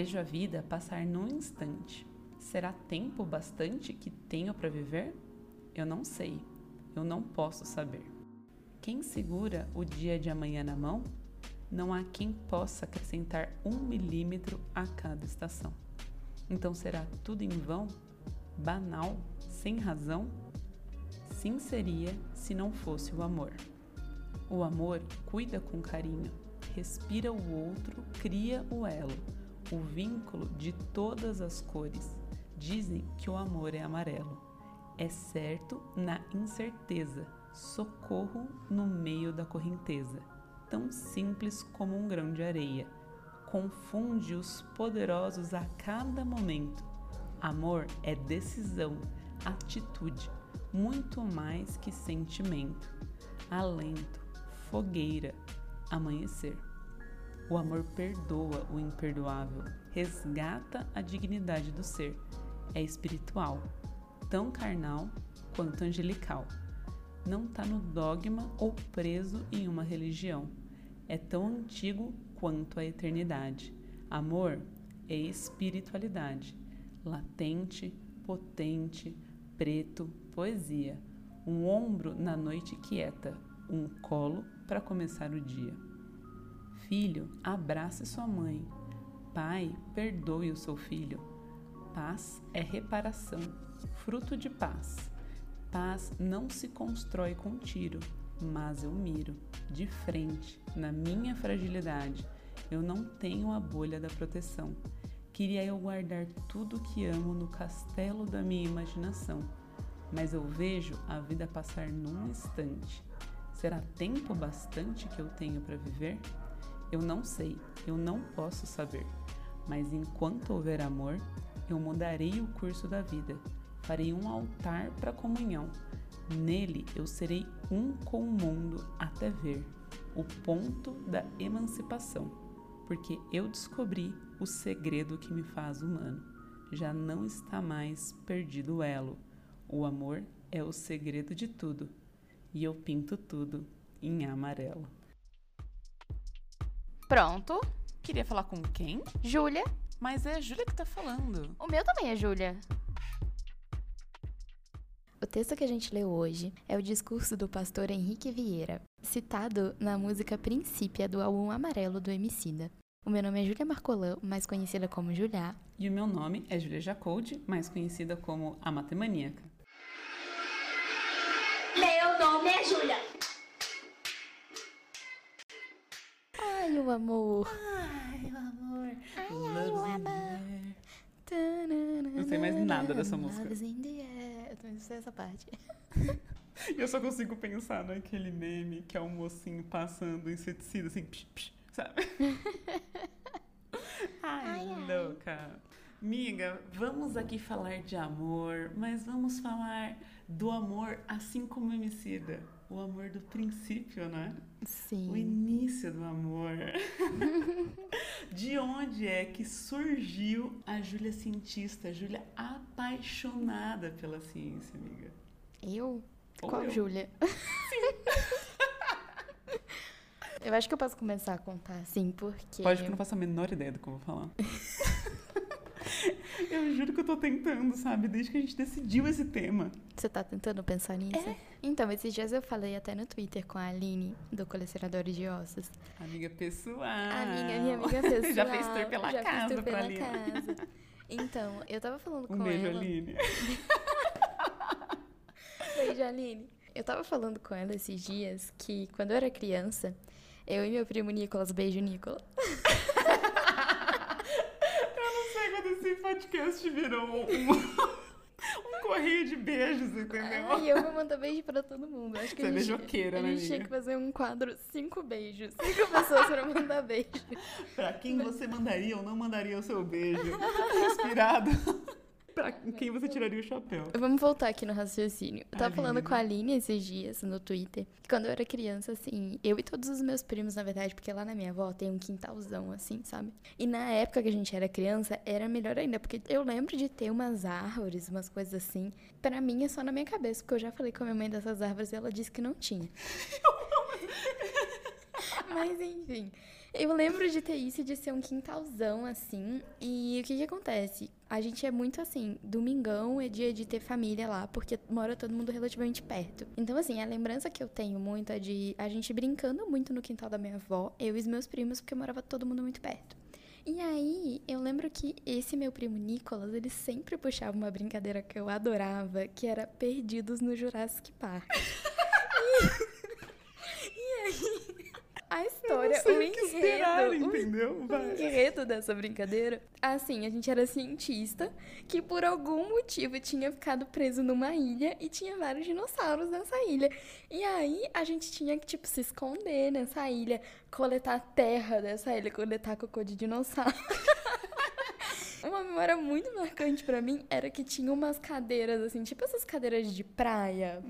Vejo a vida passar num instante. Será tempo bastante que tenho para viver? Eu não sei. Eu não posso saber. Quem segura o dia de amanhã na mão? Não há quem possa acrescentar um milímetro a cada estação. Então será tudo em vão? Banal? Sem razão? Sim seria se não fosse o amor. O amor cuida com carinho, respira o outro, cria o elo, o vínculo de todas as cores. Dizem que o amor é amarelo. É certo na incerteza, socorro no meio da correnteza, tão simples como um grão de areia. Confunde os poderosos a cada momento. Amor é decisão, atitude, muito mais que sentimento, alento, fogueira, amanhecer. O amor perdoa o imperdoável, resgata a dignidade do ser. É espiritual, tão carnal quanto angelical. Não está no dogma ou preso em uma religião. É tão antigo quanto a eternidade. Amor é espiritualidade, latente, potente, preto, poesia. Um ombro na noite quieta, um colo para começar o dia. Filho, abrace sua mãe. Pai, perdoe o seu filho. Paz é reparação, fruto de paz. Paz não se constrói com tiro, mas eu miro, de frente, na minha fragilidade. Eu não tenho a bolha da proteção. Queria eu guardar tudo que amo no castelo da minha imaginação, mas eu vejo a vida passar num instante. Será tempo bastante que eu tenho para viver? Eu não sei, eu não posso saber. Mas enquanto houver amor, eu mudarei o curso da vida. Farei um altar para comunhão. Nele eu serei um com o mundo até ver o ponto da emancipação, porque eu descobri o segredo que me faz humano. Já não está mais perdido o elo. O amor é o segredo de tudo e eu pinto tudo em amarelo. Pronto. Queria falar com quem? Júlia. Mas é a Júlia que tá falando. O meu também é Júlia. O texto que a gente leu hoje é o discurso do pastor Henrique Vieira, citado na música Princípia do álbum Amarelo do Emicida. O meu nome é Júlia Marcolan, mais conhecida como Juliá. E o meu nome é Júlia Jacoldi, mais conhecida como a Matemaníaca. Meu nome é Júlia. O amor. Ai, o amor. Ai, ai, o amor. Não sei mais nada dessa música. Eu também sei essa parte. E eu só consigo pensar naquele meme que é um mocinho passando inseticida, assim, psh, psh, sabe? Ai, louca. Miga, vamos aqui falar de amor, mas vamos falar do amor assim como Emicida. O amor do princípio, né? O Sim. início do amor. de onde é que surgiu a Júlia cientista, a Júlia apaixonada pela ciência, amiga? Eu? Ou Qual eu. Júlia? eu acho que eu posso começar a contar assim, porque. Pode que eu não faço a menor ideia do que eu vou falar. Eu juro que eu tô tentando, sabe? Desde que a gente decidiu esse tema. Você tá tentando pensar nisso? Então, esses dias eu falei até no Twitter com a Aline, do Colecionadores de Ossos. Amiga pessoal. Amiga, minha amiga pessoal. Já fez tour pela já casa tour pela Aline. casa. Então, eu tava falando Um com beijo, ela. Aline. Beijo, Aline. Eu tava falando com ela esses dias que quando eu era criança, eu e meu primo Nicolas, beijo, Nicolas. Eu não sei quando esse podcast virou um, um correio de beijos, entendeu? Ai, eu vou mandar beijo pra todo mundo. Acho que Você a é gente, beijoqueira, a né, gente tinha amiga? que fazer um quadro cinco beijos. Cinco pessoas pra mandar beijo. Pra quem você mandaria ou não mandaria o seu beijo? Inspirado. pra quem você tiraria o chapéu? Vamos voltar aqui no raciocínio. Eu tava Aline. falando com a Aline esses dias no Twitter. que Quando eu era criança, assim, eu e todos os meus primos, na verdade, porque lá na minha avó tem um quintalzão, assim, sabe? E na época que a gente era criança, era melhor ainda, porque eu lembro de ter umas árvores, umas coisas assim. Pra mim é só na minha cabeça, porque eu já falei com a minha mãe dessas árvores e ela disse que não tinha. Mas enfim. Eu lembro de ter isso, de ser um quintalzão, assim. E o que que acontece? A gente é muito assim, domingão é dia de ter família lá, porque mora todo mundo relativamente perto. Então, assim, a lembrança que eu tenho muito é de a gente brincando muito no quintal da minha avó, eu e os meus primos, porque morava todo mundo muito perto. E aí, eu lembro que esse meu primo Nicolas, ele sempre puxava uma brincadeira que eu adorava, que era Perdidos no Jurassic Park. e, a história, o enredo, esperar, o entendeu? o Vai. enredo dessa brincadeira. Assim, a gente era cientista que por algum motivo tinha ficado preso numa ilha e tinha vários dinossauros nessa ilha. E aí a gente tinha que, tipo, se esconder nessa ilha, coletar terra dessa ilha, coletar cocô de dinossauro. Uma memória muito marcante pra mim era que tinha umas cadeiras, assim, tipo essas cadeiras de praia.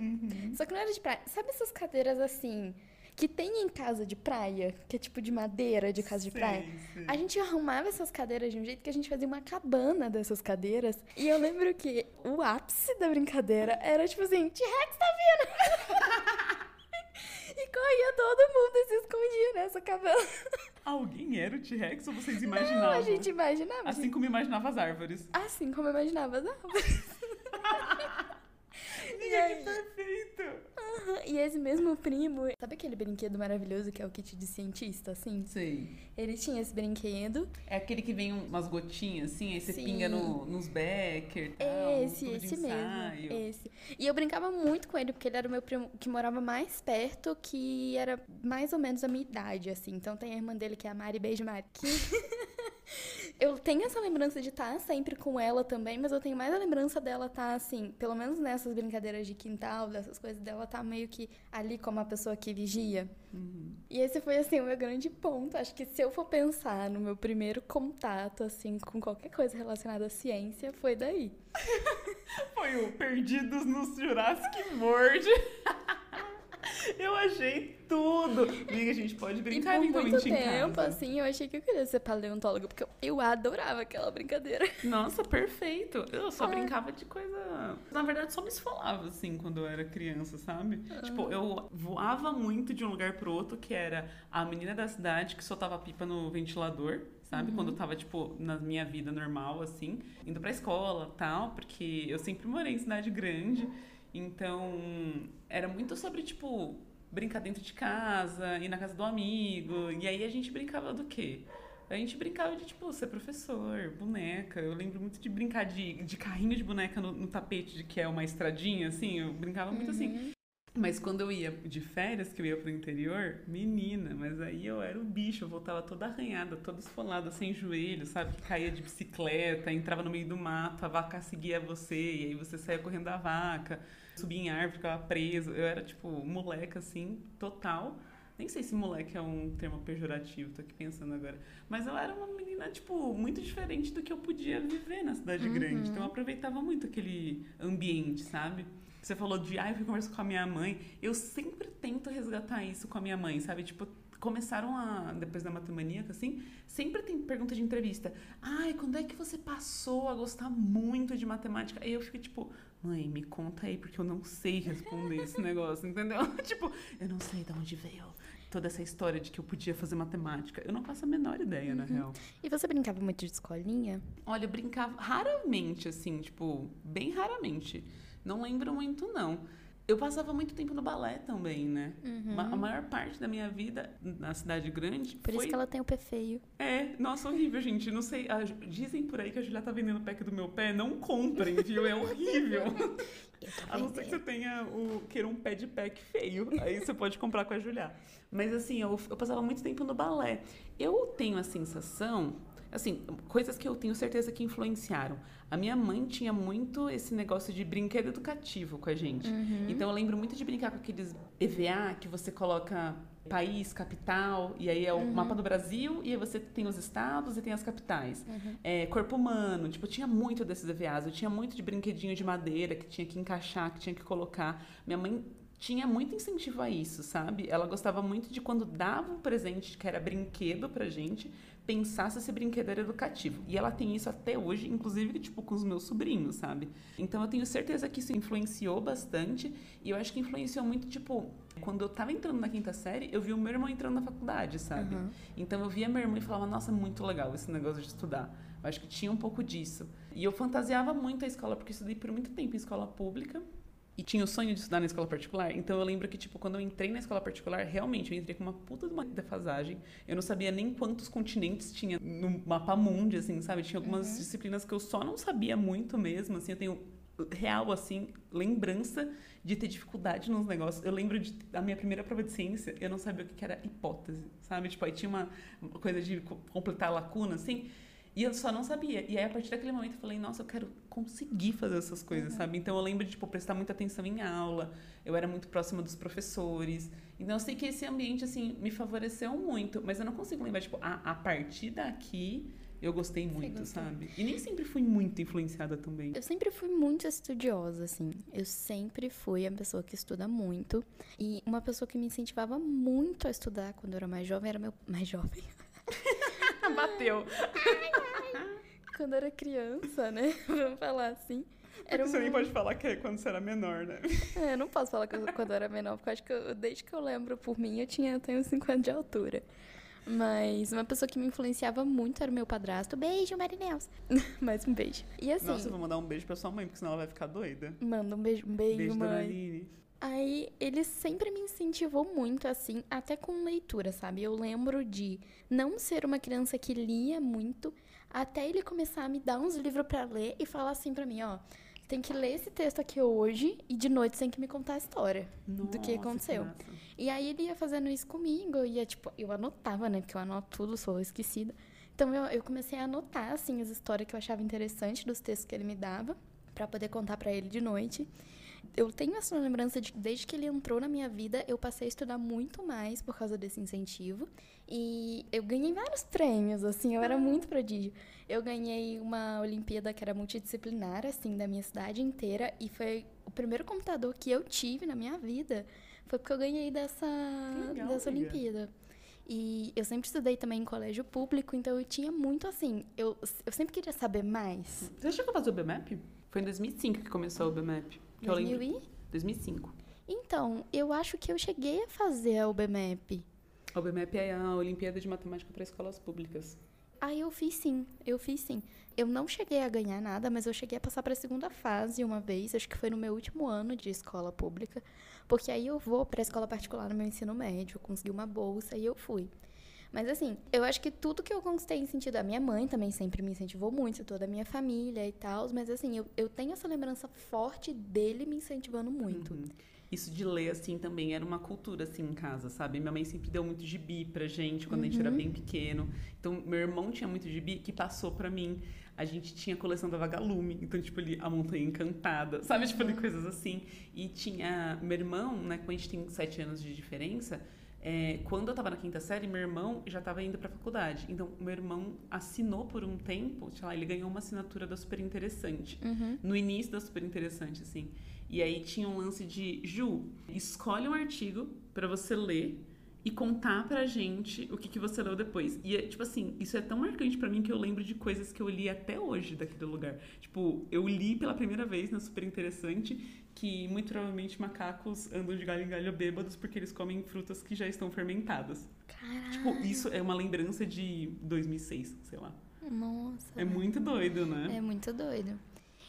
Só que não era de praia. Sabe essas cadeiras assim, que tem em casa de praia? Que é tipo de madeira de casa de Sei, praia? sei. A gente arrumava essas cadeiras de um jeito que a gente fazia uma cabana dessas cadeiras. E eu lembro que o ápice da brincadeira era tipo assim: T-Rex tá vindo! e corria todo mundo e se escondia nessa cabana. Alguém era o T-Rex ou vocês imaginavam? Não, a gente imaginava. Assim como imaginava as árvores. Assim como imaginava as árvores. E aí? que perfeito! Aham, E esse mesmo primo, sabe aquele brinquedo maravilhoso que é o kit de cientista, assim? Sei. Ele tinha esse brinquedo. É aquele que vem umas gotinhas, assim, aí você Sim. pinga no, nos Becker. tal, Esse, de esse mesmo. Esse. E eu brincava muito com ele, porque ele era o meu primo que morava mais perto, que era mais ou menos a minha idade, assim. Então tem a irmã dele, que é a Mari, beijo Mari. Que... eu tenho essa lembrança de estar sempre com ela também, mas eu tenho mais a lembrança dela estar, assim, pelo menos nessas brincadeiras de quintal, dessas coisas dela, tá meio que ali como a pessoa que vigia. Uhum. E esse foi, assim, o meu grande ponto. Acho que se eu for pensar no meu primeiro contato, assim, com qualquer coisa relacionada à ciência, foi daí. Foi o Perdidos no Jurassic World. Eu achei tudo. Amiga, a gente pode brincar e por muito em tempo, casa. assim, eu achei que eu queria ser paleontóloga, porque eu, adorava aquela brincadeira. Nossa, perfeito. Eu só Ai. brincava de coisa. Na verdade, só me esfolava, assim, quando eu era criança, sabe? Ah. Tipo, eu voava muito de um lugar pro outro, que era a menina da cidade que soltava pipa no ventilador. Sabe? Uhum. Quando eu tava, tipo, na minha vida normal, assim, indo pra escola tal, porque eu sempre morei em cidade grande. Então, era muito sobre, tipo, brincar dentro de casa, ir na casa do amigo. E aí a gente brincava do quê? A gente brincava de, tipo, ser professor, boneca. Eu lembro muito de brincar de, de carrinho de boneca no, no tapete, de que é uma estradinha, assim. Eu brincava muito assim. Mas quando eu ia de férias, que eu ia pro interior, menina, mas aí eu era o bicho, eu voltava toda arranhada, toda esfolada, sem joelho, sabe? Que caía de bicicleta, entrava no meio do mato, a vaca seguia você, e aí você saía correndo da vaca, subia em árvore, ficava preso. Eu era, tipo, moleca, assim, total. Nem sei se moleque é um termo pejorativo, tô aqui pensando agora. Mas eu era uma menina, tipo, muito diferente do que eu podia viver na cidade grande. Então eu aproveitava muito aquele ambiente, sabe? Você falou de, ai, eu fui conversar com a minha mãe. Eu sempre tento resgatar isso com a minha mãe, sabe? Tipo, começaram a, depois da matemaníaca, assim, sempre tem pergunta de entrevista. Ai, quando é que você passou a gostar muito de matemática? Aí eu fico tipo, mãe, me conta aí, porque eu não sei responder esse negócio, entendeu? tipo, eu não sei de onde veio toda essa história de que eu podia fazer matemática. Eu não faço a menor ideia, na real. E você brincava muito de escolinha? Olha, eu brincava raramente, assim, tipo, bem raramente. Não lembro muito, não. Eu passava muito tempo no balé também, né? Ma- A maior parte da minha vida na cidade grande Por foi... isso que ela tem o pé feio. É, nossa, horrível, gente. Não sei. a dizem por aí que a Julia tá vendendo o pack do meu pé. Não comprem, viu? É horrível. A não ser que você tenha o, queira um pé de pack feio. Aí você pode comprar com a Julia. Mas assim, eu, eu passava muito tempo no balé. Eu tenho a sensação, assim, coisas que eu tenho certeza que influenciaram. A minha mãe tinha muito esse negócio de brinquedo educativo com a gente. Então eu lembro muito de brincar com aqueles EVA que você coloca país, capital, e aí é o mapa do Brasil, e aí você tem os estados e tem as capitais. É, corpo humano, tipo, eu tinha muito desses EVAs, eu tinha muito de brinquedinho de madeira que tinha que encaixar, que tinha que colocar. Minha mãe tinha muito incentivo a isso, sabe? Ela gostava muito de quando dava um presente que era brinquedo pra gente, pensar se esse brinquedo era educativo. E ela tem isso até hoje, inclusive, tipo, com os meus sobrinhos, sabe? Então eu tenho certeza que isso influenciou bastante. E eu acho que influenciou muito, tipo, quando eu tava entrando na quinta série, eu vi o meu irmão entrando na faculdade, sabe? Uhum. Então eu via meu irmão e falava, nossa, muito legal esse negócio de estudar. Eu acho que tinha um pouco disso. E eu fantasiava muito a escola, porque eu estudei por muito tempo em escola pública e tinha o sonho de estudar na escola particular. Então eu lembro que, tipo, quando eu entrei na escola particular, realmente eu entrei com uma puta de uma defasagem. Eu não sabia nem quantos continentes tinha no mapa mundi, assim, sabe? Tinha algumas uhum. disciplinas que eu só não sabia muito mesmo, assim. Eu tenho real, assim, lembrança de ter dificuldade nos negócios. Eu lembro de, da minha primeira prova de ciência, eu não sabia o que era hipótese, sabe? Tipo, aí tinha uma coisa de completar a lacuna, assim. E eu só não sabia. E aí, a partir daquele momento, eu falei, nossa, eu quero conseguir fazer essas coisas, uhum. sabe? Então, eu lembro de, tipo, prestar muita atenção em aula. Eu era muito próxima dos professores. Então, eu sei que esse ambiente, assim, me favoreceu muito. Mas eu não consigo lembrar, tipo, a, a partir daqui, eu gostei muito, sabe? E nem sempre fui muito influenciada também. Eu sempre fui muito estudiosa, assim. Eu sempre fui a pessoa que estuda muito. E uma pessoa que me incentivava muito a estudar quando eu era mais jovem era meu... Mais jovem... Bateu. Quando era criança, né? Vamos falar assim. Era você um... nem pode falar que é quando você era menor, né? É, não posso falar quando eu era menor, porque eu acho que eu, desde que eu lembro por mim, eu tinha, eu tenho 5 anos de altura. Mas uma pessoa que me influenciava muito era o meu padrasto. Beijo, Marinels. Mais um beijo. E assim. Nossa, eu vou mandar um beijo pra sua mãe, porque senão ela vai ficar doida. Manda um beijo, um beijo, beijo mãe. Aí ele sempre me incentivou muito, assim, até com leitura, sabe? Eu lembro de não ser uma criança que lia muito, até ele começar a me dar uns livros para ler e falar assim para mim, ó, tem que ler esse texto aqui hoje e de noite tem que me contar a história Nossa, do que aconteceu. Que e aí ele ia fazendo isso comigo, eu ia, tipo, eu anotava, né? Porque eu anoto tudo, sou esquecida. Então eu, eu comecei a anotar, assim, as histórias que eu achava interessante dos textos que ele me dava, para poder contar para ele de noite eu tenho essa lembrança de que desde que ele entrou na minha vida, eu passei a estudar muito mais por causa desse incentivo. E eu ganhei vários prêmios, assim, eu era muito prodígio. Eu ganhei uma Olimpíada que era multidisciplinar, assim, da minha cidade inteira. E foi o primeiro computador que eu tive na minha vida. Foi porque eu ganhei dessa, legal, dessa Olimpíada. E eu sempre estudei também em colégio público, então eu tinha muito assim. Eu, eu sempre queria saber mais. Você chegou a fazer o BMAP? Foi em 2005 que começou o BMAP. 2000 e? 2005. Então, eu acho que eu cheguei a fazer a UBMAP. A UBMAP é a Olimpíada de Matemática para Escolas Públicas. Ah, eu fiz sim, eu fiz sim. Eu não cheguei a ganhar nada, mas eu cheguei a passar para a segunda fase uma vez, acho que foi no meu último ano de escola pública, porque aí eu vou para a escola particular no meu ensino médio, eu consegui uma bolsa e eu fui. Mas assim, eu acho que tudo que eu conquistei em sentido. A minha mãe também sempre me incentivou muito, toda a minha família e tal. Mas assim, eu, eu tenho essa lembrança forte dele me incentivando muito. Uhum. Isso de ler, assim, também era uma cultura, assim, em casa, sabe? Minha mãe sempre deu muito gibi pra gente quando uhum. a gente era uhum. bem pequeno. Então, meu irmão tinha muito gibi que passou pra mim. A gente tinha a coleção da Vagalume. Então, tipo, ali, A Montanha Encantada. Sabe? Tipo, ali, coisas assim. E tinha... Meu irmão, né? Quando a gente tem sete anos de diferença é, quando eu estava na quinta série, meu irmão já estava indo para a faculdade. Então, meu irmão assinou por um tempo, sei lá, ele ganhou uma assinatura da Super Interessante. Uhum. No início da Super Interessante, assim. E aí tinha um lance de, Ju, escolhe um artigo para você ler e contar pra gente o que, que você leu depois. E, é, tipo assim, isso é tão marcante para mim que eu lembro de coisas que eu li até hoje daquele lugar. Tipo, eu li pela primeira vez na Super Interessante que muito provavelmente macacos andam de galho em galho bêbados porque eles comem frutas que já estão fermentadas. Caralho. Tipo, isso é uma lembrança de 2006, sei lá. Nossa. É muito doido, né? É muito doido.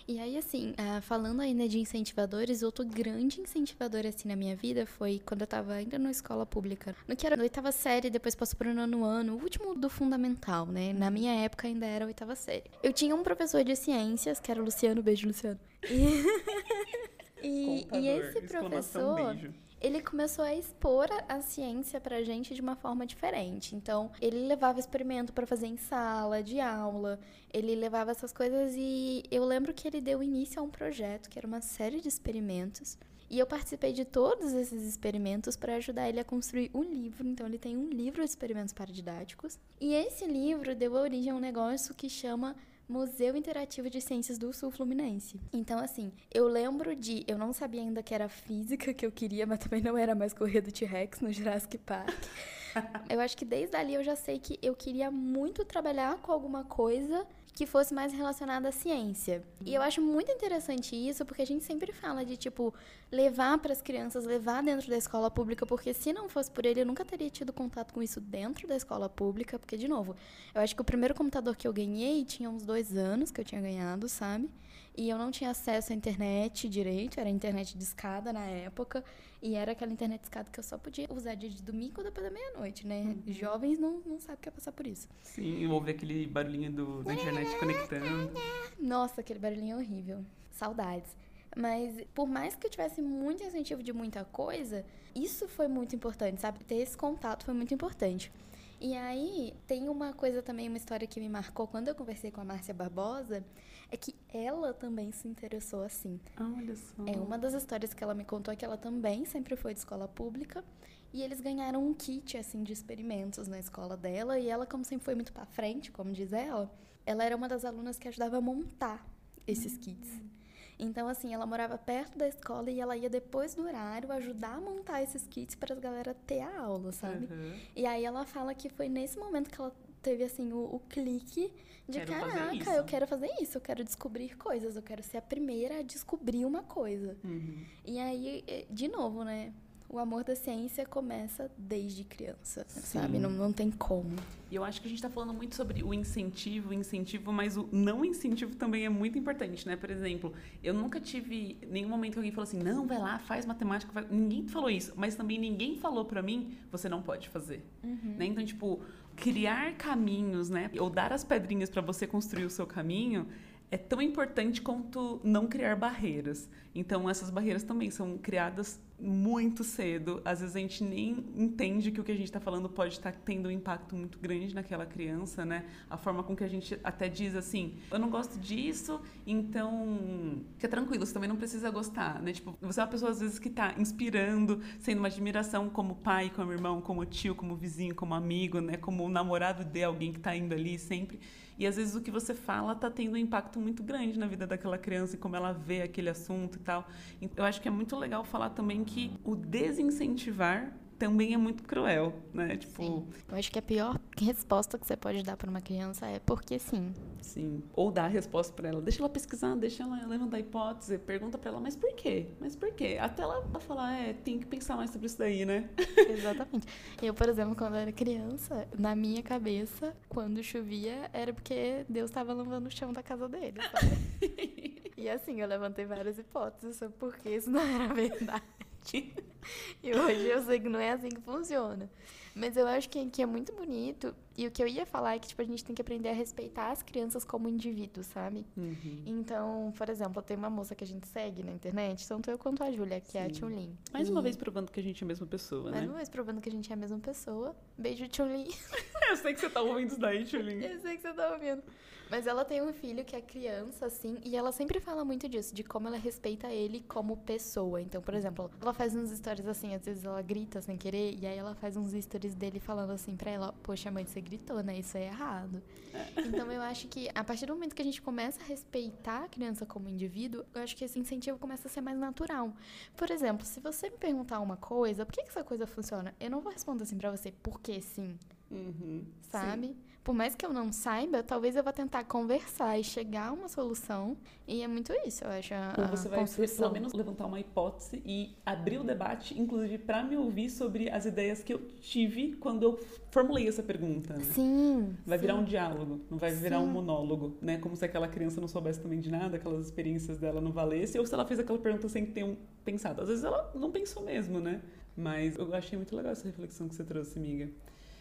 E aí, assim, uh, falando ainda de incentivadores, outro grande incentivador, assim, na minha vida foi quando eu tava ainda na escola pública. No que era na oitava série, depois passou pro nono ano, o último do fundamental, né? Na minha época ainda era a oitava série. Eu tinha um professor de ciências, que era o Luciano, beijo, Luciano. E... E, e esse professor, ele começou a expor a ciência pra gente de uma forma diferente. Então, ele levava experimento para fazer em sala, de aula, ele levava essas coisas e eu lembro que ele deu início a um projeto que era uma série de experimentos. E eu participei de todos esses experimentos para ajudar ele a construir um livro. Então, ele tem um livro de experimentos paradidáticos. E esse livro deu origem a um negócio que chama Museu Interativo de Ciências do Sul Fluminense. Então, assim, eu lembro de. Eu não sabia ainda que era física que eu queria, mas também não era mais correr do T-Rex no Jurassic Park. eu acho que desde ali eu já sei que eu queria muito trabalhar com alguma coisa que fosse mais relacionada à ciência. E eu acho muito interessante isso, porque a gente sempre fala de tipo levar para as crianças, levar dentro da escola pública, porque se não fosse por ele, eu nunca teria tido contato com isso dentro da escola pública, porque de novo, eu acho que o primeiro computador que eu ganhei tinha uns dois anos que eu tinha ganhado, sabe? E eu não tinha acesso à internet direito, era internet de escada na época. E era aquela internet de escada que eu só podia usar dia de domingo depois da meia-noite, né? Uhum. Jovens não, não sabem o que é passar por isso. Sim, ouve aquele barulhinho do, da internet conectando. Nossa, aquele barulhinho horrível. Saudades. Mas por mais que eu tivesse muito incentivo de muita coisa, isso foi muito importante, sabe? Ter esse contato foi muito importante. E aí, tem uma coisa também, uma história que me marcou quando eu conversei com a Márcia Barbosa, é que ela também se interessou assim. Olha só. É uma das histórias que ela me contou é que ela também sempre foi de escola pública e eles ganharam um kit assim de experimentos na escola dela e ela como sempre foi muito para frente, como diz ela, ela era uma das alunas que ajudava a montar esses kits. Então, assim, ela morava perto da escola e ela ia depois do horário ajudar a montar esses kits para as galera ter a aula, sabe? Uhum. E aí ela fala que foi nesse momento que ela teve, assim, o, o clique de quero caraca, eu quero fazer isso, eu quero descobrir coisas, eu quero ser a primeira a descobrir uma coisa. Uhum. E aí, eh, de novo, né? O amor da ciência começa desde criança, Sim. sabe? Não, não tem como. E eu acho que a gente está falando muito sobre o incentivo, o incentivo, mas o não incentivo também é muito importante, né? Por exemplo, eu nunca tive nenhum momento que alguém falou assim, não, vai lá, faz matemática. Vai... Ninguém falou isso, mas também ninguém falou para mim, você não pode fazer. Uhum. Né? Então, tipo, criar caminhos, né? Ou dar as pedrinhas para você construir o seu caminho é tão importante quanto não criar barreiras. Então, essas barreiras também são criadas muito cedo. Às vezes a gente nem entende que o que a gente está falando pode estar tá tendo um impacto muito grande naquela criança, né? A forma com que a gente até diz assim, eu não gosto disso, então fica tranquilo, você também não precisa gostar, né? Tipo, você é uma pessoa às vezes que está inspirando, sendo uma admiração como pai, como irmão, como tio, como vizinho, como amigo, né? Como namorado de alguém que está indo ali sempre. E às vezes o que você fala está tendo um impacto muito grande na vida daquela criança e como ela vê aquele assunto tal. Então, eu acho que é muito legal falar também que o desincentivar também é muito cruel, né? Tipo, sim. eu acho que a pior resposta que você pode dar para uma criança é porque sim. Sim. Ou dar a resposta para ela, deixa ela pesquisar, deixa ela levantar a hipótese, pergunta para ela, mas por quê? Mas por quê? Até ela falar, é, tem que pensar mais sobre isso daí, né? Exatamente. Eu, por exemplo, quando eu era criança, na minha cabeça, quando chovia, era porque Deus estava lavando o chão da casa dele, sabe? e assim, eu levantei várias hipóteses sobre por que isso não era verdade. e hoje eu sei que não é assim que funciona. Mas eu acho que, que é muito bonito. E o que eu ia falar é que tipo, a gente tem que aprender a respeitar as crianças como indivíduos, sabe? Uhum. Então, por exemplo, tem uma moça que a gente segue na internet, tanto eu quanto a Júlia, que Sim. é a Chun-Li. Mais e... uma vez provando que a gente é a mesma pessoa, Mais né? Mais uma vez provando que a gente é a mesma pessoa. Beijo, Chun-Li. eu sei que você tá ouvindo isso daí, Chun-Li. eu sei que você tá ouvindo. Mas ela tem um filho que é criança, assim, e ela sempre fala muito disso, de como ela respeita ele como pessoa. Então, por exemplo, ela faz uns stories assim, às vezes ela grita sem querer, e aí ela faz uns stories dele falando assim pra ela, poxa, mãe, você né? Isso é errado. É. Então eu acho que a partir do momento que a gente começa a respeitar a criança como indivíduo, eu acho que esse incentivo começa a ser mais natural. Por exemplo, se você me perguntar uma coisa, por que, que essa coisa funciona? Eu não vou responder assim pra você, porque sim. Uhum, sabe? Sim por mais que eu não saiba, talvez eu vá tentar conversar e chegar a uma solução. E é muito isso, eu acho. A, Ou você vai pelo menos levantar uma hipótese e abrir o debate, inclusive para me ouvir sobre as ideias que eu tive quando eu formulei essa pergunta. Né? Sim. Vai sim. virar um diálogo, não vai virar sim. um monólogo, né? Como se aquela criança não soubesse também de nada, aquelas experiências dela não valessem, ou se ela fez aquela pergunta sem ter um pensado. Às vezes ela não pensou mesmo, né? Mas eu achei muito legal essa reflexão que você trouxe, amiga.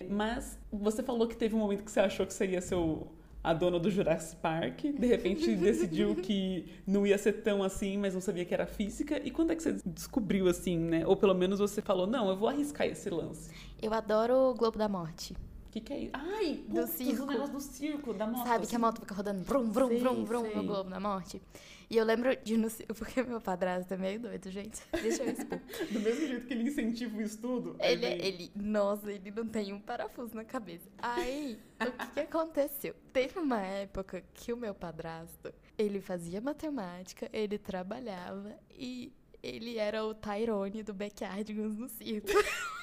Mas você falou que teve um momento que você achou que seria seu a dona do Jurassic Park, de repente decidiu que não ia ser tão assim, mas não sabia que era física. E quando é que você descobriu assim, né? Ou pelo menos você falou, não, eu vou arriscar esse lance. Eu adoro o Globo da Morte. O que, que é isso? Ai, do circo. o negócio do circo, da moto. Sabe que a assim. moto fica rodando vrum, vrum, vrum, vrum no Globo da Morte? E eu lembro de no porque meu padrasto é meio doido, gente. Deixa eu expor. Do mesmo jeito que ele incentiva o estudo. Ele, vem... ele, nossa, ele não tem um parafuso na cabeça. Aí, o que, que aconteceu? Teve uma época que o meu padrasto, ele fazia matemática, ele trabalhava e ele era o Tyrone do Backyardigans no circo.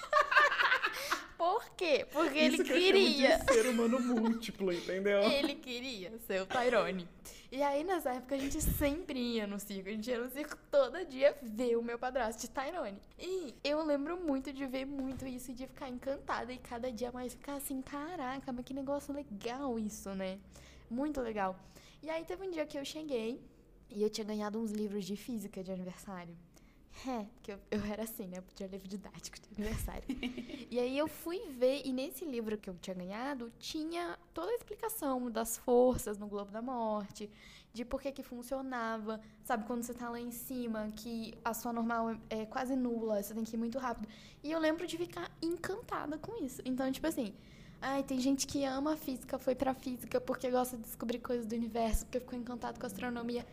Por quê? Porque Isso ele que eu queria. de ser humano múltiplo, entendeu? Ele queria ser o Tyrone. E aí, nessa época, a gente sempre ia no circo. A gente ia no circo todo dia ver o meu padrasto de Tyrone. E eu lembro muito de ver muito isso e de ficar encantada. E cada dia mais ficar assim, caraca, mas que negócio legal isso, né? Muito legal. E aí, teve um dia que eu cheguei e eu tinha ganhado uns livros de física de aniversário. É, porque eu, eu era assim, né? Eu podia livro didático de aniversário. e aí eu fui ver, e nesse livro que eu tinha ganhado, tinha toda a explicação das forças no Globo da Morte, de por que que funcionava, sabe? Quando você tá lá em cima, que a sua normal é, quase nula, você tem que ir muito rápido. E eu lembro de ficar encantada com isso. Então, tipo assim, ai, tem gente que ama a física, foi pra física porque gosta de descobrir coisas do universo, porque ficou encantado com a astronomia.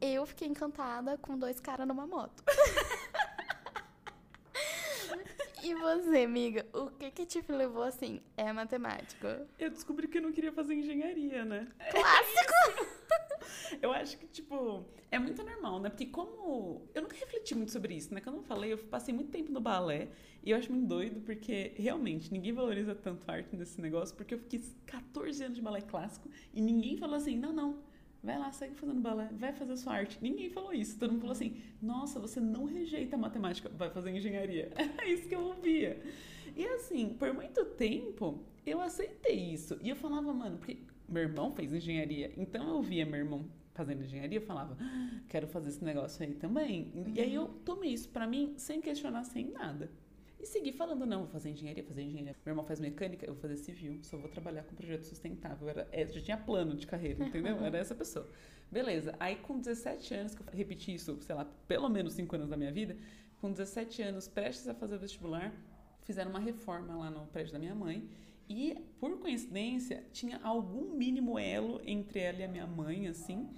Eu fiquei encantada com dois caras numa moto. E você, amiga, o que que te levou assim? É a matemática. Eu descobri que eu não queria fazer engenharia, né? Clássico! Eu acho que, tipo, é muito normal, né? Porque como. Eu nunca refleti muito sobre isso, né? Quando eu falei, eu passei muito tempo no balé e eu acho muito doido porque realmente ninguém valoriza tanto a arte nesse negócio, porque eu fiquei 14 anos de balé clássico e ninguém falou assim: não, não. Vai lá, segue fazendo balé, vai fazer sua arte. Ninguém falou isso. Todo mundo falou assim: nossa, você não rejeita a matemática, vai fazer engenharia. É isso que eu ouvia. E assim, por muito tempo, eu aceitei isso. E eu falava, mano, porque meu irmão fez engenharia, então eu via meu irmão fazendo engenharia, eu falava, "Ah, quero fazer esse negócio aí também. E aí eu tomei isso pra mim sem questionar, sem nada. E segui falando, não, vou fazer engenharia, fazer engenharia. Meu irmão faz mecânica, eu vou fazer civil, só vou trabalhar com projeto sustentável. Era, é, já tinha plano de carreira, entendeu? Era essa pessoa. Beleza. Aí com 17 anos, que eu repeti isso, sei lá, pelo menos 5 anos da minha vida, com 17 anos, prestes a fazer vestibular, fizeram uma reforma lá no prédio da minha mãe. E, por coincidência, tinha algum mínimo elo entre ela e a minha mãe, assim.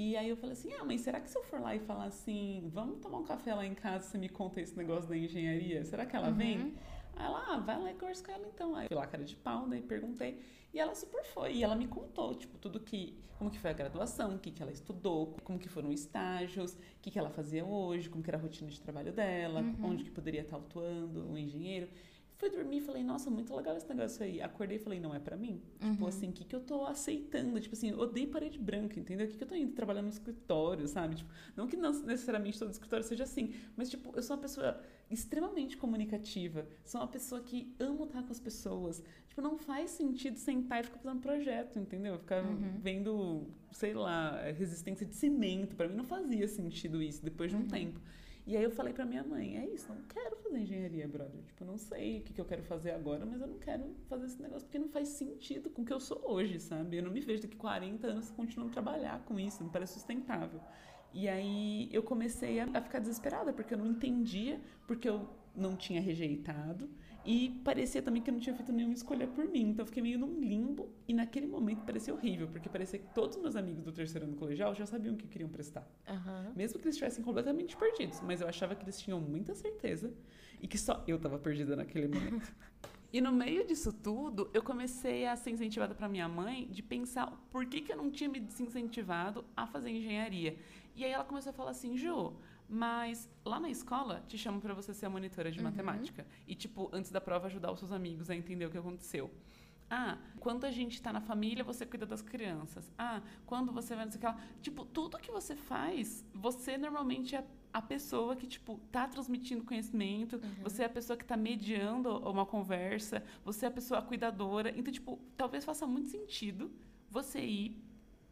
E aí eu falei assim, ah, mãe, será que se eu for lá e falar assim, vamos tomar um café lá em casa, você me conta esse negócio da engenharia? Será que ela vem? Aí ela, ah, vai lá e conversa com ela então. Aí eu fui lá, cara de pau, daí perguntei. E ela super foi. E ela me contou, tipo, tudo que... Como que foi a graduação, o que, que ela estudou, como que foram os estágios, o que, que ela fazia hoje, como que era a rotina de trabalho dela, onde que poderia estar atuando o engenheiro. Fui dormir e falei, nossa, muito legal esse negócio aí. Acordei e falei, não é pra mim. Tipo assim, o que, que eu tô aceitando? Tipo assim, odeio parede branca, entendeu? O que, que eu tô indo trabalhar no escritório, sabe? Tipo, não que não necessariamente todo escritório seja assim, mas tipo, eu sou uma pessoa extremamente comunicativa. Sou uma pessoa que amo estar com as pessoas. Tipo, não faz sentido sentar e ficar fazendo projeto, entendeu? Ficar vendo, sei lá, resistência de cimento. Pra mim não fazia sentido isso depois de um tempo. E aí eu falei pra minha mãe, é isso, não quero fazer engenharia, brother. Tipo, não sei o que, que eu quero fazer agora, mas eu não quero fazer esse negócio porque não faz sentido com o que eu sou hoje, sabe? Eu não me vejo daqui 40 anos continuando a trabalhar com isso, não parece sustentável. E aí eu comecei a, a ficar desesperada, porque eu não entendia, porque eu não tinha rejeitado. E parecia também que eu não tinha feito nenhuma escolha por mim. Então eu fiquei meio num limbo. E naquele momento parecia horrível, porque parecia que todos os meus amigos do terceiro ano colegial já sabiam o que queriam prestar. Aham. Mesmo que eles estivessem completamente perdidos. Mas eu achava que eles tinham muita certeza e que só eu estava perdida naquele momento. E no meio disso tudo, eu comecei a ser incentivada para minha mãe de pensar por que, que eu não tinha me desincentivado a fazer engenharia. E aí ela começou a falar assim, Ju, mas lá na escola te chamam para você ser a monitora de matemática. E, tipo, antes da prova ajudar os seus amigos a entender o que aconteceu. Ah, quando a gente tá na família, você cuida das crianças. Ah, quando você vai, não sei o que lá. Tipo, tudo que você faz, você normalmente é a pessoa que, tipo, tá transmitindo conhecimento, você é a pessoa que tá mediando uma conversa, você é a pessoa cuidadora. Então, tipo, talvez faça muito sentido você ir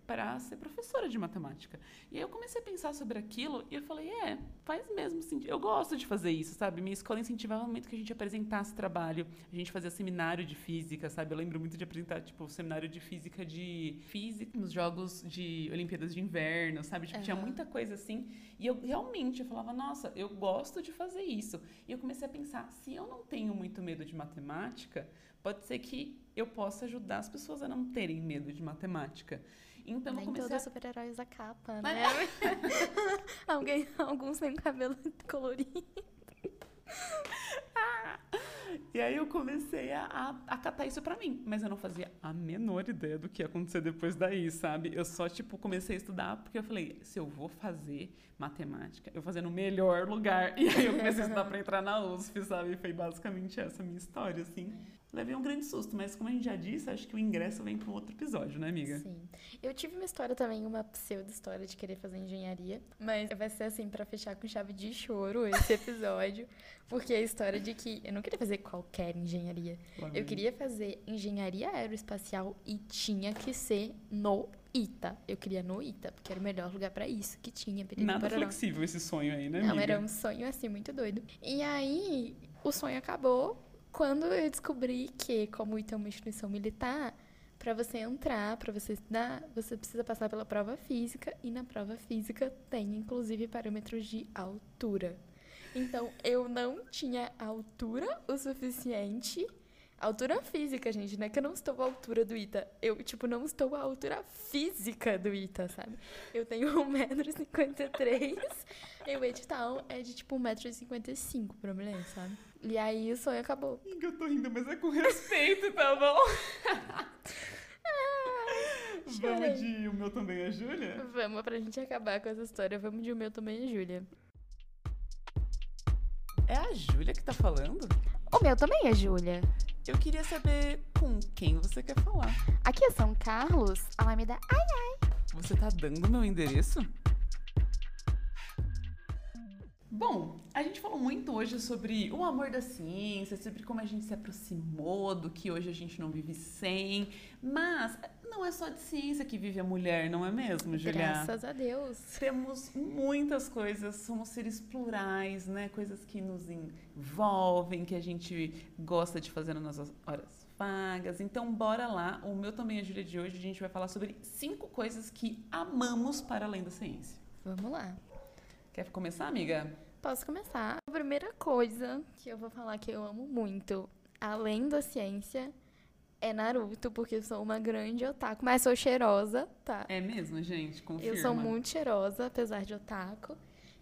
para ser professora de matemática. E aí eu comecei a pensar sobre aquilo e eu falei, é, faz mesmo sentido. Eu gosto de fazer isso, sabe? Minha escola incentivava muito que a gente apresentasse trabalho, a gente fazia seminário de física, sabe? Eu lembro muito de apresentar, tipo, seminário de física de física nos jogos de Olimpíadas de Inverno, sabe? Tipo, tinha Aham. muita coisa assim. E eu realmente eu falava, nossa, eu gosto de fazer isso. E eu comecei a pensar, se eu não tenho muito medo de matemática, pode ser que eu possa ajudar as pessoas a não terem medo de matemática. Então eu Nem comecei todos a super-heróis da capa, né? Alguém, alguns têm cabelo colorido. E aí eu comecei a, a, a catar isso pra mim. Mas eu não fazia a menor ideia do que ia acontecer depois daí, sabe? Eu só, tipo, comecei a estudar porque eu falei, se eu vou fazer matemática, eu vou fazer no melhor lugar. E aí eu comecei a estudar pra entrar na USP, sabe? E foi basicamente essa a minha história, assim. Levei um grande susto, mas como a gente já disse, acho que o ingresso vem para um outro episódio, né, amiga? Sim. Eu tive uma história também, uma pseudo-história de querer fazer engenharia, mas vai ser assim, para fechar com chave de choro esse episódio, porque é a história de que eu não queria fazer qualquer engenharia. Eu queria fazer engenharia aeroespacial e tinha que ser no ITA. Eu queria no ITA, porque era o melhor lugar para isso que tinha. Nada flexível esse sonho aí, né, Não, amiga? era um sonho assim muito doido. E aí, o sonho acabou quando eu descobri que, como o ITA é uma instituição militar, para você entrar, para você estudar, você precisa passar pela prova física e na prova física tem inclusive parâmetros de altura. Então, eu não tinha altura o suficiente Altura física, gente, não é que eu não estou à altura do Ita. Eu, tipo, não estou à altura física do Ita, sabe? Eu tenho 1,53m e o edital é de, tipo, 1,55m pra mulher, sabe? E aí o sonho acabou. Eu tô rindo, mas é com respeito, tá bom? vamos de O Meu Também é Júlia? Vamos, pra gente acabar com essa história, vamos de O Meu Também é Júlia. É a Júlia que tá falando? O meu também é Júlia. Eu queria saber com quem você quer falar. Aqui é São Carlos, Alameda Ai Ai. Você tá dando meu endereço? Bom, a gente falou muito hoje sobre o amor da ciência, sobre como a gente se aproximou do que hoje a gente não vive sem, mas não é só de ciência que vive a mulher, não é mesmo, Julia? Graças a Deus. Temos muitas coisas, somos seres plurais, né? Coisas que nos envolvem, que a gente gosta de fazer nas nossas horas vagas. Então, bora lá. O meu também é Júlia de hoje. A gente vai falar sobre cinco coisas que amamos para além da ciência. Vamos lá. Quer começar, amiga? Posso começar. A primeira coisa que eu vou falar que eu amo muito, além da ciência, é Naruto, porque eu sou uma grande otaku, mas sou cheirosa, tá? É mesmo, gente? Confirma. Eu sou muito cheirosa, apesar de otaku.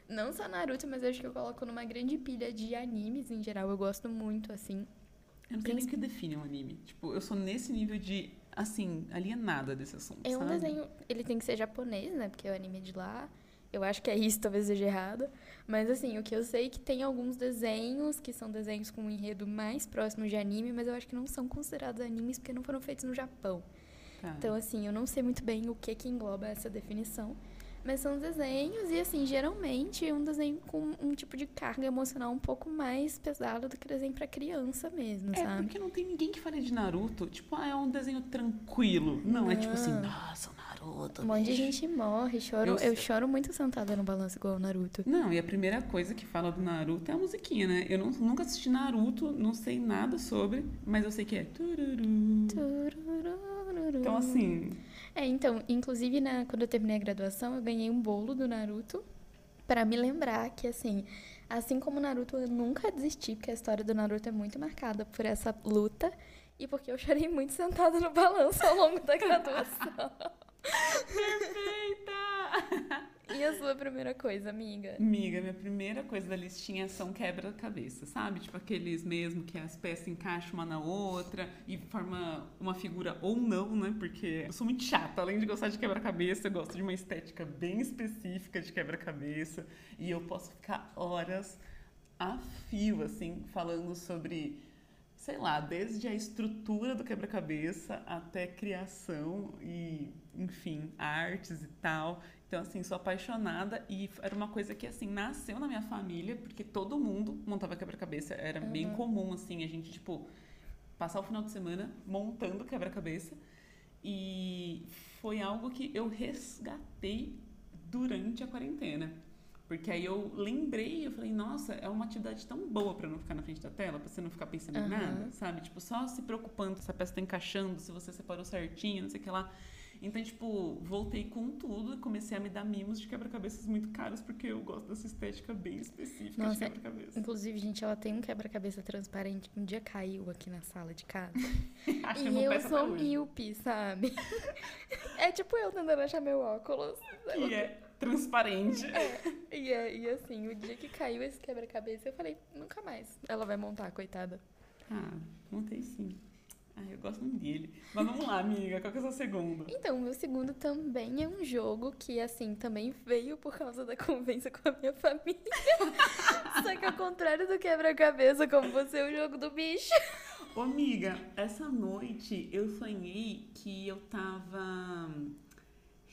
Não só Naruto, mas eu acho que eu coloco numa grande pilha de animes em geral. Eu gosto muito, assim. Eu não sei nem o que define um anime. Tipo, eu sou nesse nível de, assim, alienada desse assunto, É um sabe? desenho... Ele tem que ser japonês, né? Porque é o anime de lá. Eu acho que é isso, talvez seja errado. Mas, assim, o que eu sei é que tem alguns desenhos que são desenhos com um enredo mais próximo de anime, mas eu acho que não são considerados animes porque não foram feitos no Japão. Tá. Então, assim, eu não sei muito bem o que que engloba essa definição. Mas são desenhos e, assim, geralmente é um desenho com um tipo de carga emocional um pouco mais pesada do que desenho pra criança mesmo, É, sabe? porque não tem ninguém que fale de Naruto. Tipo, ah, é um desenho tranquilo. Não, é tipo assim, nossa, o Naruto. Um monte de gente morre, choro. Eu Eu, choro muito sentada no balanço igual o Naruto. Não, e a primeira coisa que fala do Naruto é a musiquinha, né? Eu não- nunca assisti Naruto, não sei nada sobre, mas eu sei que é. tururu. Tururururu. Então, assim, É, então, inclusive, na, quando eu terminei a graduação, eu ganhei um bolo do Naruto pra me lembrar que, assim, assim como o Naruto, eu nunca desisti, porque a história do Naruto é muito marcada por essa luta e porque eu chorei muito sentada no balanço ao longo da graduação. Perfeita! e a sua primeira coisa, amiga? Amiga, minha primeira coisa da listinha são quebra-cabeça, sabe? Tipo aqueles mesmo que as peças encaixam uma na outra e forma uma figura ou não, né? Porque eu sou muito chata. Além de gostar de quebra-cabeça, eu gosto de uma estética bem específica de quebra-cabeça. E eu posso ficar horas a fio, assim, falando sobre, sei lá, desde a estrutura do quebra-cabeça até criação e, enfim, artes e tal. Então, assim, sou apaixonada e era uma coisa que, assim, nasceu na minha família, porque todo mundo montava quebra-cabeça. Era bem comum, assim, a gente, tipo, passar o final de semana montando quebra-cabeça. E foi algo que eu resgatei durante a quarentena. Porque aí eu lembrei, eu falei, nossa, é uma atividade tão boa pra não ficar na frente da tela, pra você não ficar pensando em Aham. nada, sabe? Tipo, só se preocupando se a peça tá encaixando, se você separou certinho, não sei o que lá. Então, tipo, voltei com tudo e comecei a me dar mimos de quebra-cabeças muito caros, porque eu gosto dessa estética bem específica de Nossa, quebra-cabeça. Inclusive, gente, ela tem um quebra-cabeça transparente que um dia caiu aqui na sala de casa. E eu sou míope, sabe? é tipo eu tentando achar meu óculos. Que é transparente. E, é- e assim, o dia que caiu esse quebra-cabeça, eu falei, nunca mais. Ela vai montar, coitada. Ah, montei sim. Ai, eu gosto muito dele. Mas vamos lá, amiga, qual que é o seu segundo? Então, o meu segundo também é um jogo que, assim, também veio por causa da convivência com a minha família. Só que ao contrário do quebra-cabeça, como você, é o jogo do bicho. Ô, amiga, essa noite eu sonhei que eu tava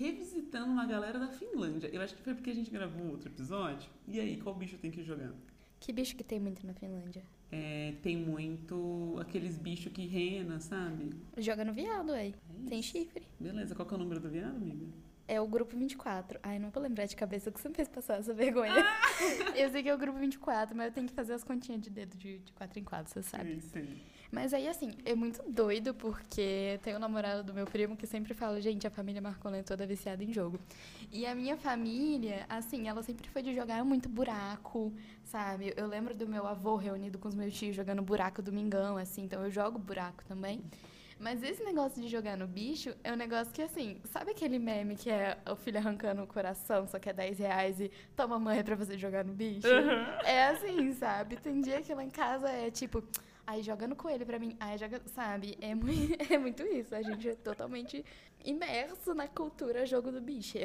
revisitando uma galera da Finlândia. Eu acho que foi porque a gente gravou outro episódio. E aí, qual bicho tem que jogar? Que bicho que tem muito na Finlândia? É, tem muito aqueles bichos que rena, sabe? Joga no viado, aí. É Tem chifre. Beleza, qual que é o número do viado, amiga? É o grupo 24. Ai, não vou lembrar de cabeça que você me fez passar essa vergonha. eu sei que é o grupo 24, mas eu tenho que fazer as continhas de dedo de, de 4 em 4, você sabe. Isso aí. Mas aí, assim, é muito doido porque tem o namorado do meu primo que sempre fala, gente, a família Marcolin é toda viciada em jogo. E a minha família, assim, ela sempre foi de jogar muito buraco, sabe? Eu lembro do meu avô reunido com os meus tios jogando buraco domingão, assim, então eu jogo buraco também. Mas esse negócio de jogar no bicho é um negócio que, assim, sabe aquele meme que é o filho arrancando o coração, só que é 10 reais e toma mãe pra você jogar no bicho? É assim, sabe? Tem dia que lá em casa é tipo, aí joga no coelho pra mim, aí joga, sabe? É muito, é muito isso. A gente é totalmente imerso na cultura jogo do bicho.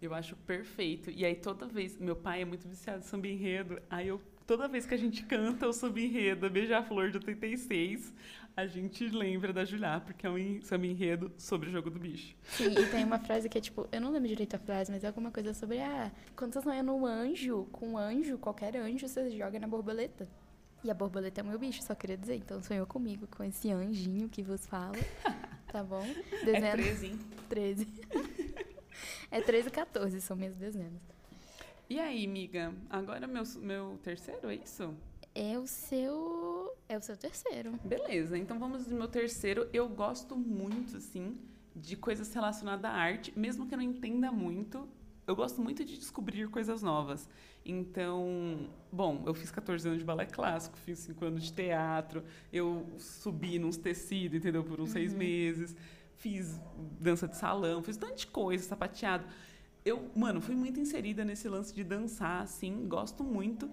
Eu acho perfeito. E aí toda vez, meu pai é muito viciado em samba enredo, aí eu toda vez que a gente canta o samba enredo, a Beija-Flor de 86, a gente lembra da Julia, porque é um en- samba enredo sobre o jogo do bicho. Sim, e tem uma frase que é tipo, eu não lembro direito a frase, mas é alguma coisa sobre, ah, quando você sonha num anjo, com um anjo, qualquer anjo, você joga na borboleta. E a borboleta é o meu bicho, só queria dizer. Então sonhou comigo, com esse anjinho que vos fala. Tá bom? É Desenho 13, hein? 13. É 13 e 14, são minhas dezenas. E aí, amiga? Agora meu, meu terceiro, é isso? É o seu. É o seu terceiro. Beleza, então vamos no meu terceiro. Eu gosto muito, assim, de coisas relacionadas à arte, mesmo que eu não entenda muito. Eu gosto muito de descobrir coisas novas. Então, bom, eu fiz 14 anos de balé clássico, fiz 5 anos de teatro, eu subi nos tecidos, entendeu? Por uns seis meses. Fiz dança de salão, fiz tanta coisa, sapateado. Eu, mano, fui muito inserida nesse lance de dançar, assim, gosto muito.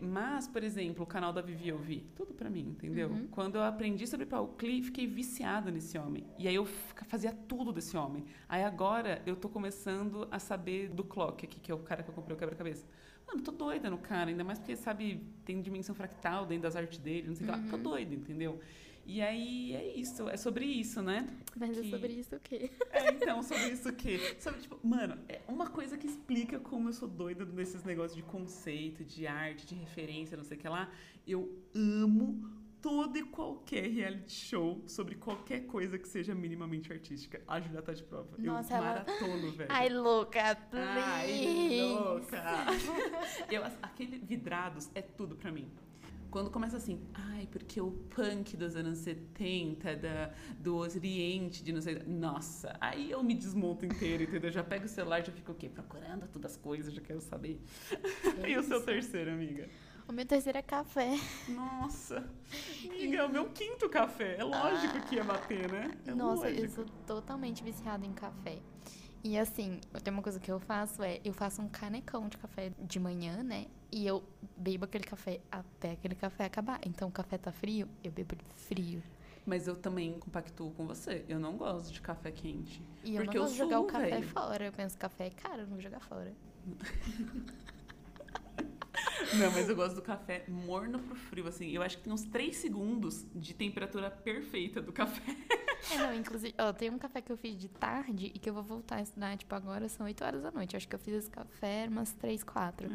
Mas, por exemplo, o canal da Vivi eu vi, tudo pra mim, entendeu? Quando eu aprendi sobre Paul Klee, fiquei viciada nesse homem. E aí eu fazia tudo desse homem. Aí agora eu tô começando a saber do Clock aqui, que é o cara que eu comprei o quebra-cabeça. Mano, tô doida no cara, ainda mais porque, sabe, tem dimensão fractal dentro das artes dele, não sei o que lá. Tô doida, entendeu? E aí é isso, é sobre isso, né? Mas é Que- sobre isso o quê? É, então, sobre isso o quê? Sobre, tipo, mano, é uma coisa que explica como eu sou doida nesses negócios de conceito, de arte, de referência, não sei o que lá. Eu amo todo e qualquer reality show sobre qualquer coisa que seja minimamente artística. A Julia tá de prova. Nossa, eu ela- maratono, velho. Ai, louca, Ai, please. louca! Eu, aquele vidrados é tudo pra mim. Quando começa assim, ai, porque o punk dos anos 70, da, do Oriente, de não sei. Nossa, aí eu me desmonto inteiro, entendeu? Já pego o celular, já fico o quê? Procurando todas as coisas, já quero saber. e o seu terceiro, amiga? O meu terceiro é café. Nossa, amiga, é o meu quinto café. É lógico que ia bater, né? É Nossa, eu lógico. sou totalmente viciada em café. E assim, tem uma coisa que eu faço é, eu faço um canecão de café de manhã, né? E eu bebo aquele café até aquele café acabar. Então o café tá frio, eu bebo ele frio. Mas eu também compactuo com você. Eu não gosto de café quente. E eu Porque não eu gosto de jogar o café fora. Eu penso, café é caro, eu não vou jogar fora. Não, mas eu gosto do café morno pro frio, assim. Eu acho que tem uns 3 segundos de temperatura perfeita do café. É, não, inclusive, ó, tem um café que eu fiz de tarde e que eu vou voltar a estudar, tipo, agora são 8 horas da noite. Eu acho que eu fiz esse café umas 3, 4.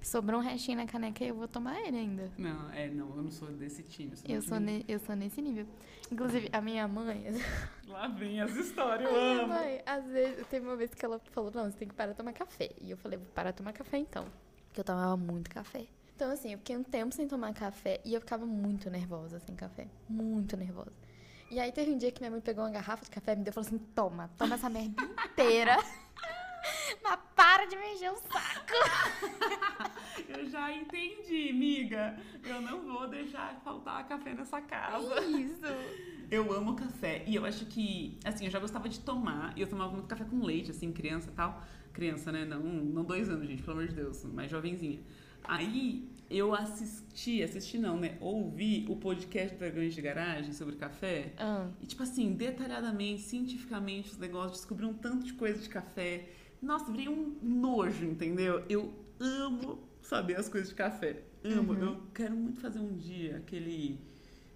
Sobrou um restinho na caneca e eu vou tomar ele ainda. Não, é, não, eu não sou desse time. Eu sou, ne... ne- eu sou nesse nível. Inclusive, a minha mãe. Lá vem as histórias, eu minha amo. mãe, às vezes, teve uma vez que ela falou: não, você tem que parar de tomar café. E eu falei: vou parar de tomar café então. Porque eu tomava muito café. Então, assim, eu fiquei um tempo sem tomar café e eu ficava muito nervosa sem café. Muito nervosa. E aí teve um dia que minha mãe pegou uma garrafa de café e me deu e falou assim: toma, toma essa merda inteira. Mas para de me encher o saco. Eu já entendi, amiga. Eu não vou deixar faltar café nessa casa. Isso. Eu amo café. E eu acho que, assim, eu já gostava de tomar. E eu tomava muito café com leite, assim, criança e tal. Criança, né? Não, não dois anos, gente, pelo amor de Deus. Mais jovenzinha. Aí eu assisti, assisti não, né? Ouvi o podcast Dragões de Garagem sobre café. Ah, E, tipo assim, detalhadamente, cientificamente, os negócios, descobri um tanto de coisa de café. Nossa, virei um nojo, entendeu? Eu amo saber as coisas de café. Amo. Eu quero muito fazer um dia aquele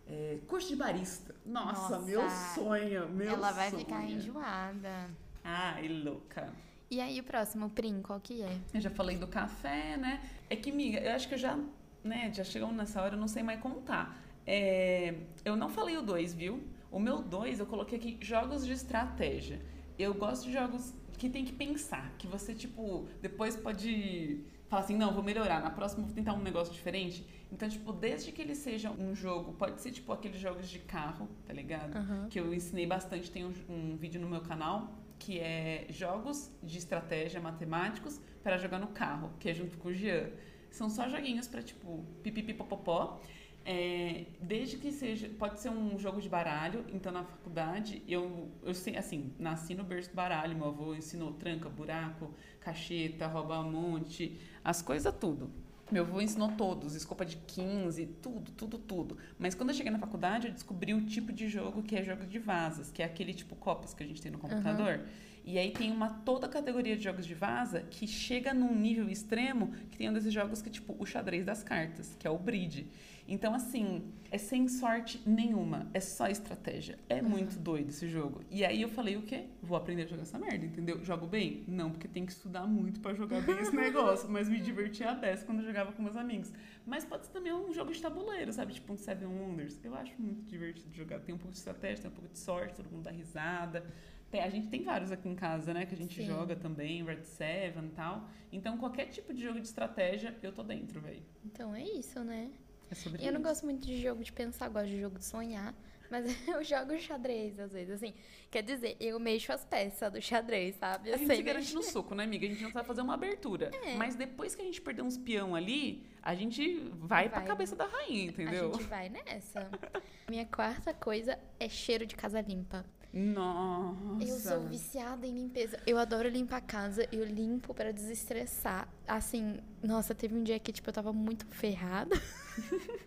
é, curso de barista. Nossa, Nossa. meu sonho, meu ela vai sonho. ficar enjoada. Ai, louca. E aí, o próximo, Prim, qual que é? Eu já falei do café, né? É que, miga, eu acho que eu já, né, já chegamos nessa hora, eu não sei mais contar. É, eu não falei o 2, viu? O meu 2 eu coloquei aqui jogos de estratégia. Eu gosto de jogos que tem que pensar, que você, tipo, depois pode falar assim, não, vou melhorar, na próxima vou tentar um negócio diferente. Então, tipo, desde que ele seja um jogo, pode ser tipo aqueles jogos de carro, tá ligado? Aham. que eu ensinei bastante, tem um, um vídeo no meu canal que é jogos de estratégia matemáticos para jogar no carro, que é junto com o Jean. São só joguinhos para tipo pipipipopopó. É, desde que seja, pode ser um jogo de baralho, então na faculdade eu, eu sei, assim, nasci no berço do baralho, meu avô ensinou tranca, buraco, cacheta, rouba monte, as coisas tudo. Meu avô ensinou todos, escopa de 15, tudo, tudo, tudo. Mas quando eu cheguei na faculdade, eu descobri o tipo de jogo que é jogo de vasas, que é aquele tipo copas que a gente tem no computador. E aí tem uma toda categoria de jogos de vaza que chega num nível extremo que tem um desses jogos que é tipo o xadrez das cartas, que é o bridge. Então, assim, é sem sorte nenhuma, é só estratégia. É muito doido esse jogo. E aí eu falei o quê? Vou aprender a jogar essa merda, entendeu? Jogo bem? Não, porque tem que estudar muito pra jogar bem esse negócio. Mas me divertia a beça quando eu jogava com meus amigos. Mas pode ser também um jogo de tabuleiro, sabe? Tipo um Seven Wonders. Eu acho muito divertido jogar. Tem um pouco de estratégia, tem um pouco de sorte, todo mundo dá risada. Tem- a gente tem vários aqui em casa, né? Que a gente Sim. joga também, Red Seven e tal. Então, qualquer tipo de jogo de estratégia, eu tô dentro, velho. Então é isso, né? É sobre Eu não isso. gosto muito de jogo de pensar, gosto de jogo de sonhar. Mas eu jogo xadrez, às vezes, assim. Quer dizer, eu mexo as peças do xadrez, sabe? A Eu gente sei se garante mexer. no soco, né, amiga? A gente não sabe fazer uma abertura. É. Mas depois que a gente perder uns peão ali, a gente vai, pra Vai. cabeça da rainha, entendeu? A gente vai nessa. Minha quarta coisa é cheiro de casa limpa. Nossa. Eu sou viciada em limpeza. Eu adoro limpar a casa, eu limpo pra desestressar. Assim, nossa, teve um dia que, tipo, eu tava muito ferrada.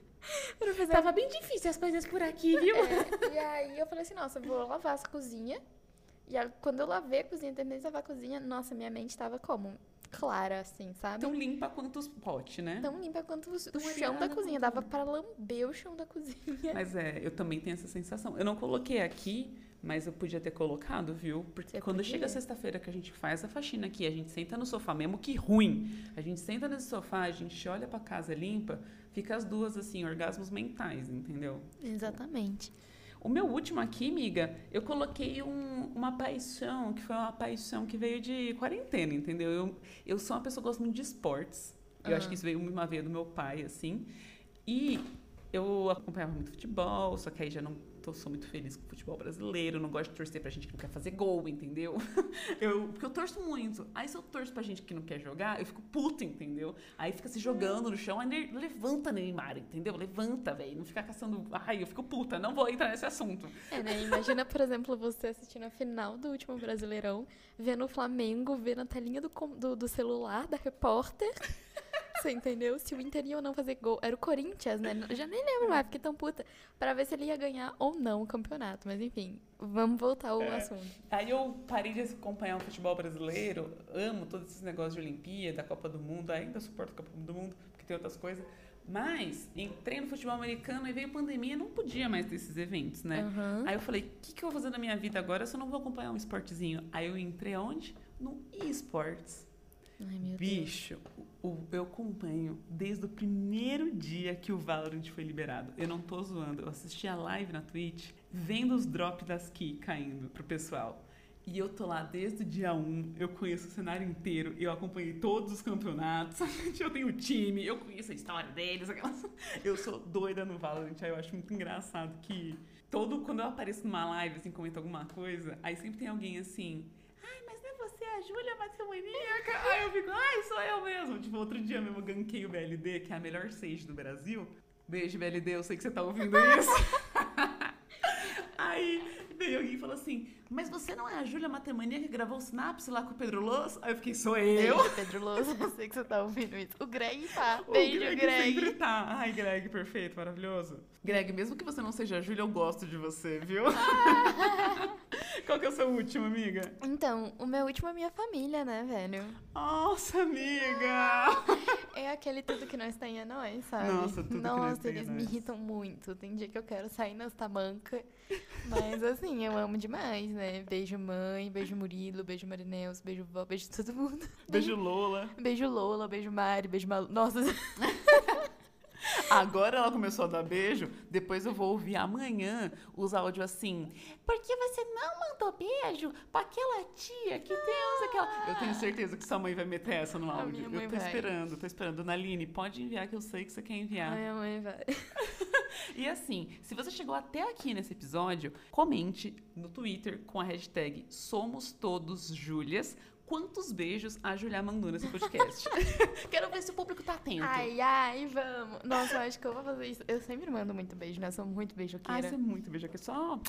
Fazer Tava bem difícil as coisas por aqui, viu? É, e aí eu falei assim, nossa, vou lavar essa cozinha. E aí, quando eu lavei a cozinha, terminei de lavar a cozinha, nossa, minha mente tava como? Clara, assim, sabe? Tão limpa quanto os potes, né? Tão limpa quanto o, o chão da cozinha. quanto- Dava pra lamber o chão da cozinha. Mas é, eu também tenho essa sensação. Eu não coloquei aqui, mas eu podia ter colocado, viu? Porque Você quando podia. chega sexta-feira que a gente faz a faxina aqui, a gente senta no sofá, mesmo que ruim, a gente senta nesse sofá, a gente olha pra casa limpa, fica as duas assim, orgasmos mentais, entendeu? Exatamente. O meu último aqui, miga, eu coloquei um- uma paixão, que foi uma paixão que veio de quarentena, entendeu? Eu, eu sou uma pessoa que gosta muito de esportes. Eu acho que isso veio uma veia do meu pai, assim. E eu acompanhava muito futebol, só que aí já não tô, sou muito feliz com o futebol brasileiro, não gosto de torcer pra gente que não quer fazer gol, entendeu? Eu, porque eu torço muito. Aí se eu torço pra gente que não quer jogar, eu fico puta, entendeu? Aí fica se jogando no chão, aí levanta Neymar, entendeu? Levanta, velho. Não fica caçando. Ai, eu fico puta, não vou entrar nesse assunto. É, né? Imagina, por exemplo, você assistindo a final do último Brasileirão, vendo o Flamengo, vendo a telinha do, do, do celular da repórter. Você entendeu? Se o Inter ia ou não fazer gol. Era o Corinthians, né? Eu já nem lembro mais, fiquei tão puta. Pra ver se ele ia ganhar ou não o campeonato. Mas enfim, vamos voltar ao assunto. Aí eu parei de acompanhar o futebol brasileiro, amo todos esses negócios de Olimpíada, Copa do Mundo, ainda suporto a Copa do Mundo, porque tem outras coisas. Mas entrei no futebol americano e veio pandemia, não podia mais ter esses eventos, né? Aham. Aí eu falei, o que, que eu vou fazer na minha vida agora se eu não vou acompanhar um esportezinho? Aí eu entrei aonde? No esportes. Ai, meu. Bicho, o, eu acompanho desde o primeiro dia que o Valorant foi liberado. Eu não tô zoando. Eu assisti a live na Twitch, vendo os drops das key caindo pro pessoal. E eu tô lá desde o dia 1, eu conheço o cenário inteiro, eu acompanhei todos os campeonatos, eu tenho time, eu conheço a história deles, aquelas... Eu sou doida no Valorant, aí eu acho muito engraçado que todo, quando eu apareço numa live, assim, comento alguma coisa, aí sempre tem alguém assim, a Júlia Matheus Aí eu fico, ai, sou eu mesmo. Tipo, outro dia mesmo eu ganquei o BLD, que é a melhor stage do Brasil. Beijo, BLD, eu sei que você tá ouvindo isso. Aí veio alguém e falou assim: mas você não é a Júlia Matemania que gravou o Sinapse lá com o Pedro Loss? Aí eu fiquei, sou eu. Beijo, Pedro Lousa. Eu sei que você tá ouvindo isso. O Greg tá. O Beijo, Greg, Greg. sempre tá. Ai, Greg, perfeito, maravilhoso. Greg, mesmo que você não seja a Júlia, eu gosto de você, viu? Qual que é o seu último, amiga? Então, o meu último é minha família, né, velho? Nossa, amiga! É aquele tudo que nós tem é nós, sabe? Nossa, tudo que nós Nossa, tem é eles nós. me irritam muito. Tem dia que eu quero sair nas tamancas. Mas assim, eu amo demais, né? Beijo mãe, beijo Murilo, beijo Marineus, beijo vó, beijo todo mundo. Beijo, Lola. Beijo Lola, beijo Mari, beijo Malu. Nossa, Agora ela começou a dar beijo, depois eu vou ouvir amanhã os áudios assim. Por que você não mandou beijo pra aquela tia que tem usa aquela. Eu tenho certeza que sua mãe vai meter essa no áudio. Eu tô vai. esperando, tô esperando. Dona Aline, pode enviar que eu sei que você quer enviar. a minha mãe vai. E assim, se você chegou até aqui nesse episódio, comente no Twitter com a hashtag Somos Todos Júlias. Quantos beijos a Julia mandou nesse podcast? Quero ver se o público tá atento. Ai, ai, vamos. Nossa, eu acho que eu vou fazer isso. Eu sempre mando muito beijo, né? Eu sou muito Ai, beijoqueira. você é muito beijo aqui. Só.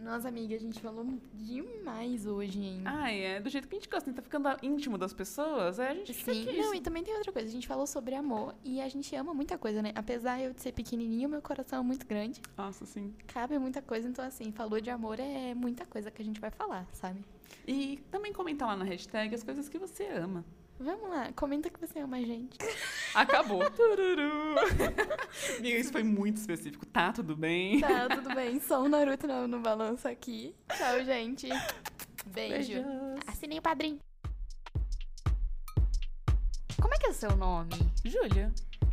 Nossa, amiga, a gente falou demais hoje, hein? Ai, é do jeito que a gente gosta, né? Tá ficando íntimo das pessoas. É, a gente fica Sim, não, e também tem outra coisa. A gente falou sobre amor e a gente ama muita coisa, né? Apesar eu de ser pequenininho, meu coração é muito grande. Nossa, sim. Cabe muita coisa, então assim, falou de amor é muita coisa que a gente vai falar, sabe? E também comenta lá na hashtag as coisas que você ama. Vamos lá, comenta que você ama a gente. Acabou. Tururu. Amiga, isso foi muito específico. Tá, tudo bem? Tá, tudo bem. Só o Naruto no, no balanço aqui. Tchau, gente. Beijo. Beijos. Assinei o padrinho. Como é que é o seu nome? Júlia,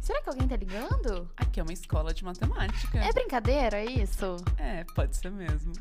Será que alguém tá ligando? aqui é uma escola de matemática. É brincadeira isso? É, pode ser mesmo.